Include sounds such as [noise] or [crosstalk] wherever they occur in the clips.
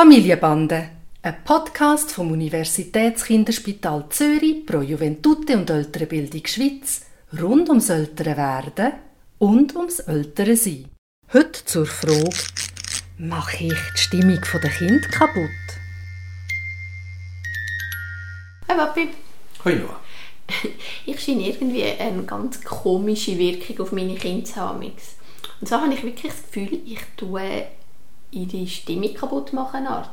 Familienbande, ein Podcast vom Universitätskinderspital Zürich pro Juventute und ältere Bildung Schweiz rund ums ältere Werden und ums ältere Sein. Heute zur Frage, mache ich die Stimmung der Kind kaputt? Hi Papi. Hoi Noah. Ich scheine irgendwie eine ganz komische Wirkung auf meine Kinder zu haben. Und so habe ich wirklich das Gefühl, ich tue ihre Stimmung kaputt machen. Art.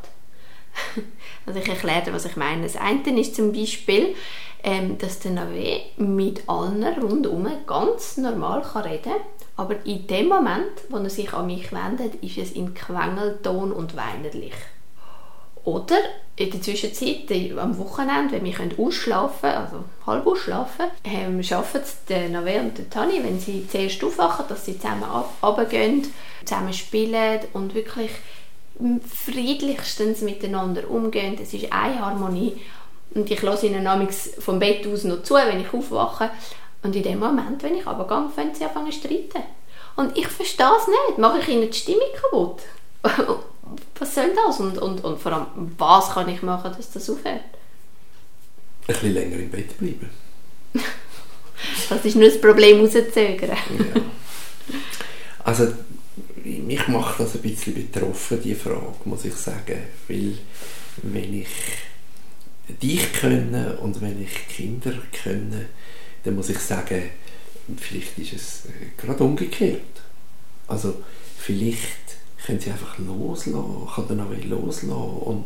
[laughs] Also ich erkläre dir, was ich meine. Das eine ist zum Beispiel, ähm, dass der Nave mit allen rundherum ganz normal kann reden kann. Aber in dem Moment, wo er sich an mich wendet, ist es in Quengelton und weinerlich. Oder in der Zwischenzeit, am Wochenende, wenn wir ausschlafen können, also halb ausschlafen, ähm, es der Nave und der Tani, wenn sie zuerst aufwachen, dass sie zusammen runtergehen, zusammen spielen und wirklich friedlichstens miteinander umgehen. Es ist eine Harmonie. Und ich lasse ihnen namens vom Bett aus noch zu, wenn ich aufwache. Und in dem Moment, wenn ich runtergehe, fangen sie an zu streiten. Und ich verstehe es nicht. Mache ich ihnen die Stimmung kaputt? [laughs] was soll das? Und, und, und vor allem, was kann ich machen, dass das aufhört? Ein bisschen länger im Bett bleiben. [laughs] das ist nur das Problem rauszögern. ja. Also, mich macht das ein bisschen betroffen, die Frage, muss ich sagen. Weil, wenn ich dich kenne und wenn ich Kinder kenne, dann muss ich sagen, vielleicht ist es äh, gerade umgekehrt. Also, vielleicht können sie einfach loslassen, kann dann auch loslassen und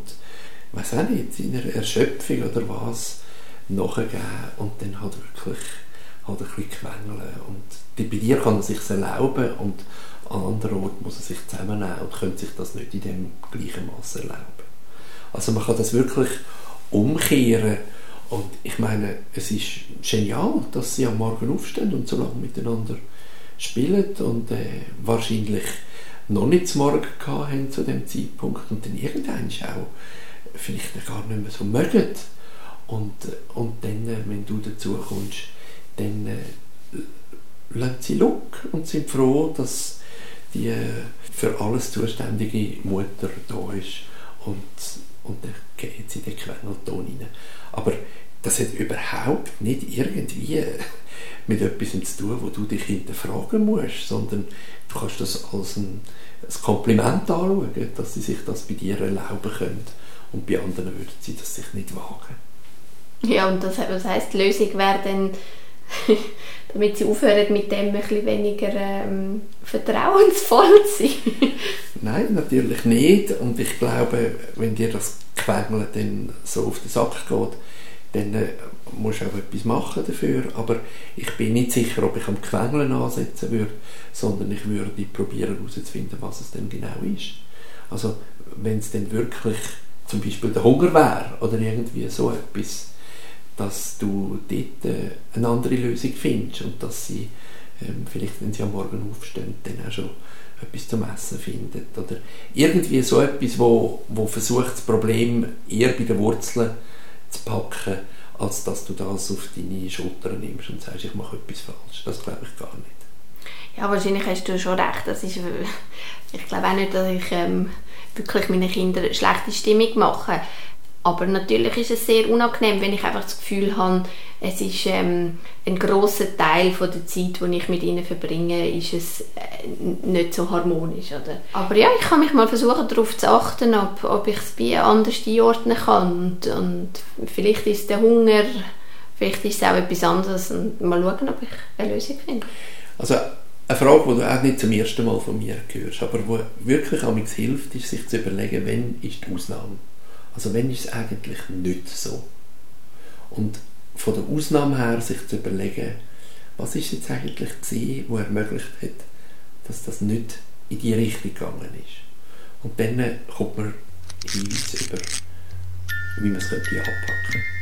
weiß auch nicht, in einer Erschöpfung oder was nachgeben und dann halt wirklich halt ein bisschen quengeln und bei dir kann er sich erlauben und an anderen Orten muss er sich zusammennehmen und könnte sich das nicht in dem gleichen Maß erlauben. Also man kann das wirklich umkehren und ich meine, es ist genial, dass sie am Morgen aufstehen und so lange miteinander spielen und äh, wahrscheinlich noch nicht zum Morgen haben zu dem Zeitpunkt und dann irgendwann auch vielleicht gar nicht mehr so mögen. Und, und dann, äh, wenn du dazu kommst, dann äh, lassen sie Look und sind froh, dass die äh, für alles zuständige Mutter da ist und, und dann gehen sie den Quengelton rein. Aber das hat überhaupt nicht irgendwie mit etwas zu tun, wo du dich hinterfragen musst, sondern du kannst das als ein, ein Kompliment anschauen, dass sie sich das bei dir erlauben können und bei anderen würden sie das sich nicht wagen. Ja, und das, was heisst, die Lösung wäre dann, [laughs] damit sie aufhören mit dem ein bisschen weniger ähm, vertrauensvoll zu sein? [laughs] Nein, natürlich nicht. Und ich glaube, wenn dir das Quengeln dann so auf den Sack geht, dann äh, musst du auch etwas machen dafür. Aber ich bin nicht sicher, ob ich am Quengeln ansetzen würde, sondern ich würde probieren herauszufinden, was es denn genau ist. Also wenn es denn wirklich zum Beispiel der Hunger wäre oder irgendwie so etwas, dass du dort äh, eine andere Lösung findest und dass sie ähm, vielleicht, wenn sie am Morgen aufstehen, dann auch schon etwas zum Essen finden oder irgendwie so etwas, wo, wo versucht, das Problem eher bei den Wurzeln zu packen, als dass du das auf deine Schulter nimmst und sagst, ich mache etwas falsch. Das glaube ich gar nicht. Ja, wahrscheinlich hast du schon recht. Das ist, ich glaube auch nicht, dass ich ähm, wirklich meinen Kindern schlechte Stimmung mache. Aber natürlich ist es sehr unangenehm, wenn ich einfach das Gefühl habe, es ist ähm, ein großer Teil von der Zeit, die ich mit ihnen verbringe, ist es äh, nicht so harmonisch, oder? Aber ja, ich kann mich mal versuchen, darauf zu achten, ob, ob ich es bei anders einordnen kann und, und vielleicht ist der Hunger, vielleicht ist es auch etwas anderes und mal schauen, ob ich eine Lösung finde. Also eine Frage, die du auch nicht zum ersten Mal von mir hörst, aber die wirklich am hilft, ist sich zu überlegen, wann ist die Ausnahme also wenn ist es eigentlich nicht so? Und von der Ausnahme her sich zu überlegen, was ist jetzt eigentlich gewesen, wo ermöglicht hat, dass das nicht in die Richtung gegangen ist. Und dann kommt man Hinweise über, wie man es anpacken könnte.